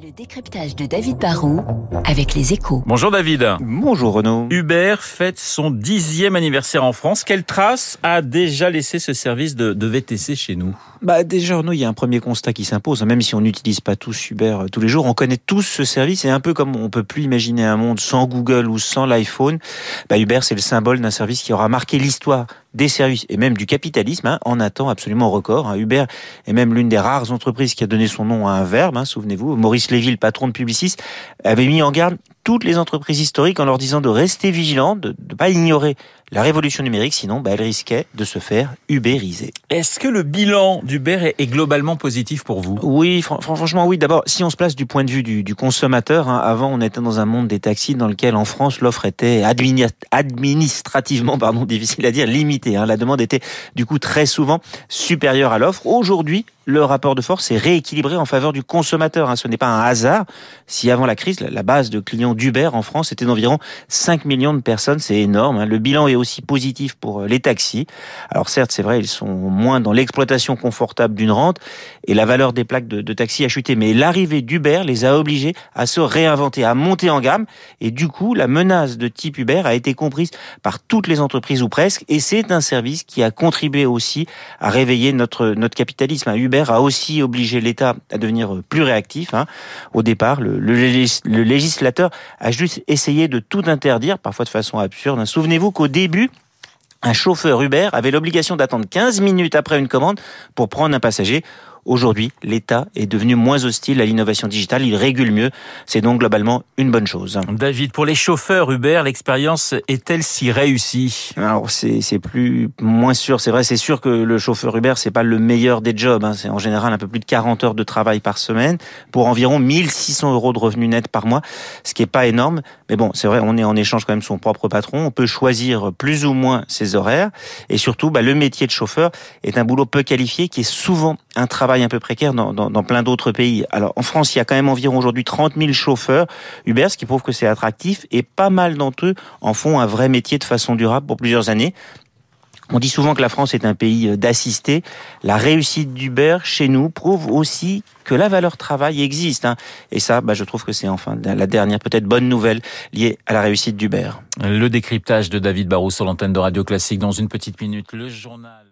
Le décryptage de David Barrault avec les échos. Bonjour David. Bonjour Renaud. Uber fête son dixième anniversaire en France. Quelle trace a déjà laissé ce service de, de VTC chez nous? Bah déjà Renaud, il y a un premier constat qui s'impose. Même si on n'utilise pas tous Uber euh, tous les jours, on connaît tous ce service. Et un peu comme on peut plus imaginer un monde sans Google ou sans l'iPhone, bah Uber c'est le symbole d'un service qui aura marqué l'histoire des services et même du capitalisme hein, en un absolument record. Hein. Uber est même l'une des rares entreprises qui a donné son nom à un verbe. Hein, Souvenez-vous, Maurice Lévy, patron de Publicis, avait mis en garde toutes les entreprises historiques en leur disant de rester vigilantes, de ne pas ignorer la révolution numérique, sinon bah, elles risquaient de se faire ubériser. Est-ce que le bilan d'Uber est, globalement positif pour vous? Oui, fr franchement oui. D'abord, si on se place du point de vue du, du consommateur, hein, avant on était dans un monde des taxis dans lequel en France l'offre était admini administrativement, pardon, difficile à dire, limitée. Hein. La demande était du coup très souvent supérieure à l'offre. Aujourd'hui, le rapport de force est rééquilibré en faveur du consommateur. Hein. Ce n'est pas un hasard. Si avant la crise, la base de clients d'Uber en France était d'environ 5 millions de personnes, c'est énorme. Hein. Le bilan est aussi positif pour euh, les taxis. Alors certes, c'est vrai, ils sont moins dans l'exploitation confortable d'une rente et la valeur des plaques de, de taxi a chuté. Mais l'arrivée d'Uber les a obligés à se réinventer, à monter en gamme. Et du coup, la menace de type Uber a été comprise par toutes les entreprises ou presque. Et c'est un service qui a contribué aussi à réveiller notre, notre capitalisme. Uber a aussi obligé l'État à devenir plus réactif. Hein. Au départ, le, législateur a juste essayé de tout interdire, parfois de façon absurde. Souvenez-vous qu'au début, un chauffeur Uber avait l'obligation d'attendre 15 minutes après une commande pour prendre un passager. Aujourd'hui, l'État est devenu moins hostile à l'innovation digitale, il régule mieux. C'est donc globalement une bonne chose. David, pour les chauffeurs Uber, l'expérience est-elle si réussie? Alors c'est plus moins sûr. C'est vrai, c'est sûr que le chauffeur Uber c'est pas le meilleur des jobs. Hein. C'est en général un peu plus de 40 heures de travail par semaine pour environ 1600 euros de revenus nets par mois, ce qui est pas énorme. Mais bon, c'est vrai, on est en échange quand même son propre patron. On peut choisir plus ou moins ses horaires et surtout, bah, le métier de chauffeur est un boulot peu qualifié qui est souvent un travail un peu précaire dans, plein d'autres pays. Alors en France, il y a quand même environ aujourd'hui 30 000 chauffeurs Uber, ce qui prouve que c'est attractif et pas mal d'entre eux en font un vrai métier de façon durable pour plusieurs années. On dit souvent que la France est un pays d'assistés. La réussite d'Uber chez nous prouve aussi que la valeur travail existe. Hein. Et ça, bah, je trouve que c'est enfin la dernière peut-être bonne nouvelle liée à la réussite d'Uber. Le décryptage de David Barrou sur l'antenne de Radio Classique dans une petite minute. Le journal.